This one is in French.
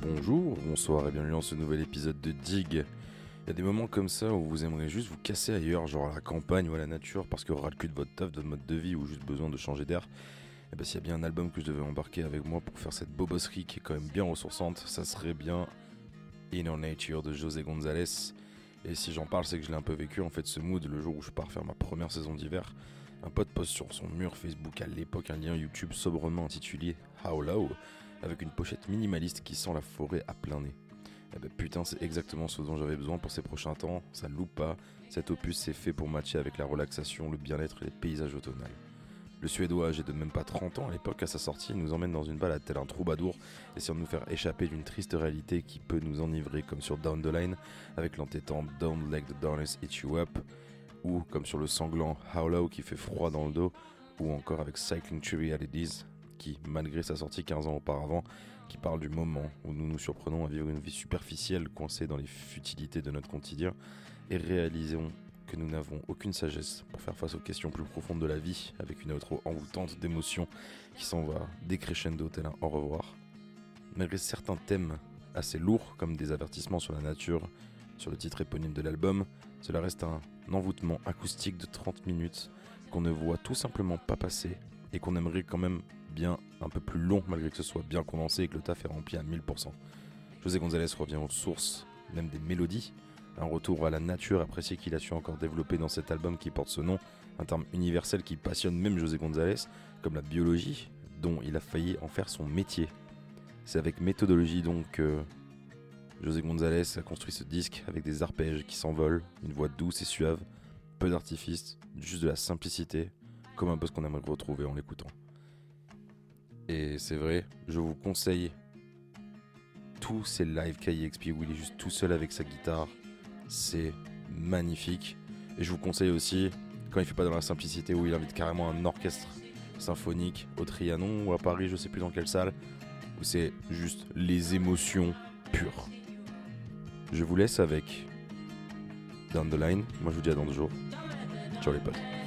Bonjour, bonsoir et bienvenue dans ce nouvel épisode de Dig. Il y a des moments comme ça où vous aimeriez juste vous casser ailleurs, genre à la campagne ou à la nature, parce que ras le cul de votre taf, de votre mode de vie ou juste besoin de changer d'air. Et bah s'il y a bien un album que je devais embarquer avec moi pour faire cette bobosserie qui est quand même bien ressourçante, ça serait bien Inner Nature de José González. Et si j'en parle, c'est que je l'ai un peu vécu en fait ce mood le jour où je pars faire ma première saison d'hiver. Un pote poste sur son mur Facebook à l'époque un lien YouTube sobrement intitulé How Low? Avec une pochette minimaliste qui sent la forêt à plein nez. Eh ben putain, c'est exactement ce dont j'avais besoin pour ces prochains temps, ça loupe pas, cet opus c'est fait pour matcher avec la relaxation, le bien-être et les paysages automnaux. Le Suédois, âgé de même pas 30 ans à l'époque à sa sortie, nous emmène dans une balade tel un troubadour, essayant de nous faire échapper d'une triste réalité qui peut nous enivrer comme sur Down the Line, avec l'entêtant Don't Let the Darkness Eat You Up, ou comme sur le sanglant How Low qui fait froid dans le dos, ou encore avec Cycling Trivialities, qui, malgré sa sortie 15 ans auparavant, qui parle du moment où nous nous surprenons à vivre une vie superficielle coincée dans les futilités de notre quotidien et réalisons que nous n'avons aucune sagesse pour faire face aux questions plus profondes de la vie avec une outro envoûtante d'émotions qui s'en va décrescendo tel un au revoir. Malgré certains thèmes assez lourds comme des avertissements sur la nature, sur le titre éponyme de l'album, cela reste un envoûtement acoustique de 30 minutes qu'on ne voit tout simplement pas passer et qu'on aimerait quand même bien un peu plus long malgré que ce soit bien condensé et que le taf est rempli à 1000%. José González revient aux sources, même des mélodies, un retour à la nature apprécié qu'il a su encore développer dans cet album qui porte ce nom, un terme universel qui passionne même José González, comme la biologie, dont il a failli en faire son métier. C'est avec méthodologie donc que José González a construit ce disque avec des arpèges qui s'envolent, une voix douce et suave, peu d'artifice, juste de la simplicité, comme un peu ce qu'on aimerait retrouver en l'écoutant. Et c'est vrai, je vous conseille tous ces live KXP où il est juste tout seul avec sa guitare. C'est magnifique. Et je vous conseille aussi, quand il fait pas dans la simplicité, où il invite carrément un orchestre symphonique au Trianon ou à Paris, je sais plus dans quelle salle, où c'est juste les émotions pures. Je vous laisse avec Down the Line. Moi je vous dis à dans deux jours. Ciao les potes.